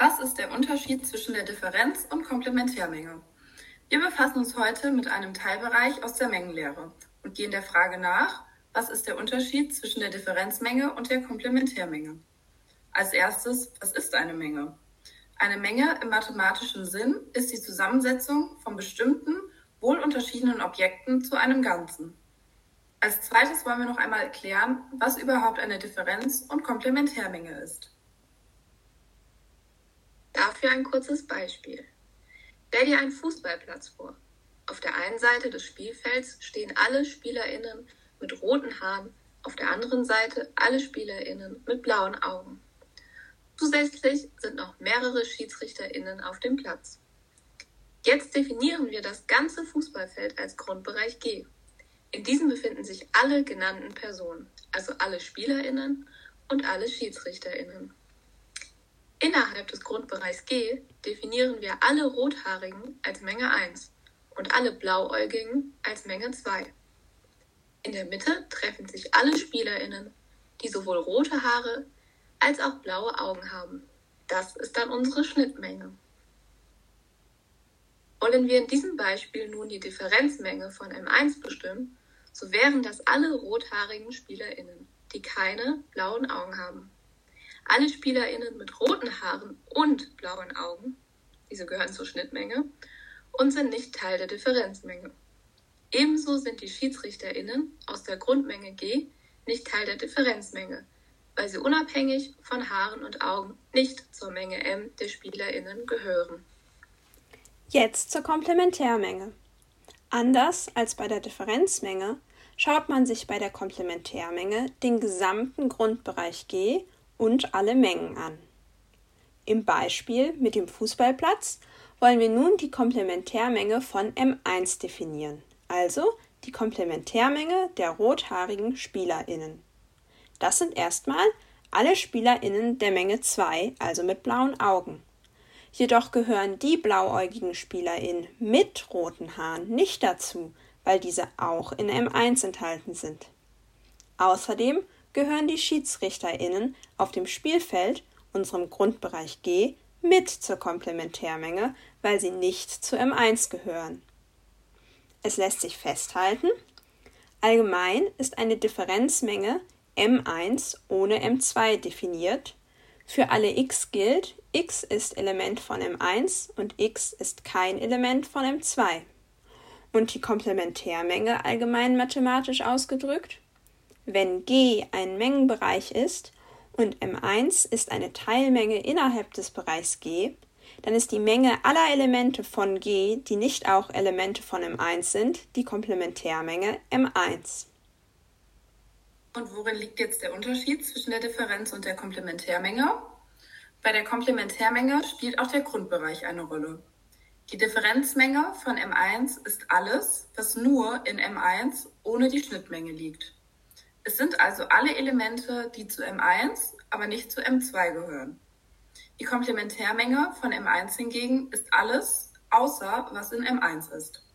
Was ist der Unterschied zwischen der Differenz und Komplementärmenge? Wir befassen uns heute mit einem Teilbereich aus der Mengenlehre und gehen der Frage nach, was ist der Unterschied zwischen der Differenzmenge und der Komplementärmenge? Als erstes, was ist eine Menge? Eine Menge im mathematischen Sinn ist die Zusammensetzung von bestimmten, wohl unterschiedenen Objekten zu einem Ganzen. Als zweites wollen wir noch einmal erklären, was überhaupt eine Differenz und Komplementärmenge ist. Dafür ein kurzes Beispiel. Stell dir einen Fußballplatz vor. Auf der einen Seite des Spielfelds stehen alle SpielerInnen mit roten Haaren, auf der anderen Seite alle SpielerInnen mit blauen Augen. Zusätzlich sind noch mehrere SchiedsrichterInnen auf dem Platz. Jetzt definieren wir das ganze Fußballfeld als Grundbereich G. In diesem befinden sich alle genannten Personen, also alle SpielerInnen und alle SchiedsrichterInnen. Innerhalb des Grundbereichs G definieren wir alle Rothaarigen als Menge 1 und alle Blauäugigen als Menge 2. In der Mitte treffen sich alle SpielerInnen, die sowohl rote Haare als auch blaue Augen haben. Das ist dann unsere Schnittmenge. Wollen wir in diesem Beispiel nun die Differenzmenge von M1 bestimmen, so wären das alle rothaarigen SpielerInnen, die keine blauen Augen haben. Alle SpielerInnen mit roten Haaren und blauen Augen, diese gehören zur Schnittmenge, und sind nicht Teil der Differenzmenge. Ebenso sind die SchiedsrichterInnen aus der Grundmenge G nicht Teil der Differenzmenge, weil sie unabhängig von Haaren und Augen nicht zur Menge M der SpielerInnen gehören. Jetzt zur Komplementärmenge. Anders als bei der Differenzmenge schaut man sich bei der Komplementärmenge den gesamten Grundbereich G und alle Mengen an. Im Beispiel mit dem Fußballplatz wollen wir nun die Komplementärmenge von M1 definieren, also die Komplementärmenge der rothaarigen SpielerInnen. Das sind erstmal alle SpielerInnen der Menge 2, also mit blauen Augen. Jedoch gehören die blauäugigen SpielerInnen mit roten Haaren nicht dazu, weil diese auch in M1 enthalten sind. Außerdem gehören die SchiedsrichterInnen auf dem Spielfeld, unserem Grundbereich G, mit zur Komplementärmenge, weil sie nicht zu M1 gehören. Es lässt sich festhalten, allgemein ist eine Differenzmenge M1 ohne M2 definiert. Für alle x gilt, x ist Element von M1 und x ist kein Element von M2. Und die Komplementärmenge allgemein mathematisch ausgedrückt wenn G ein Mengenbereich ist und M1 ist eine Teilmenge innerhalb des Bereichs G, dann ist die Menge aller Elemente von G, die nicht auch Elemente von M1 sind, die Komplementärmenge M1. Und worin liegt jetzt der Unterschied zwischen der Differenz und der Komplementärmenge? Bei der Komplementärmenge spielt auch der Grundbereich eine Rolle. Die Differenzmenge von M1 ist alles, was nur in M1 ohne die Schnittmenge liegt. Es sind also alle Elemente, die zu M1, aber nicht zu M2 gehören. Die Komplementärmenge von M1 hingegen ist alles, außer was in M1 ist.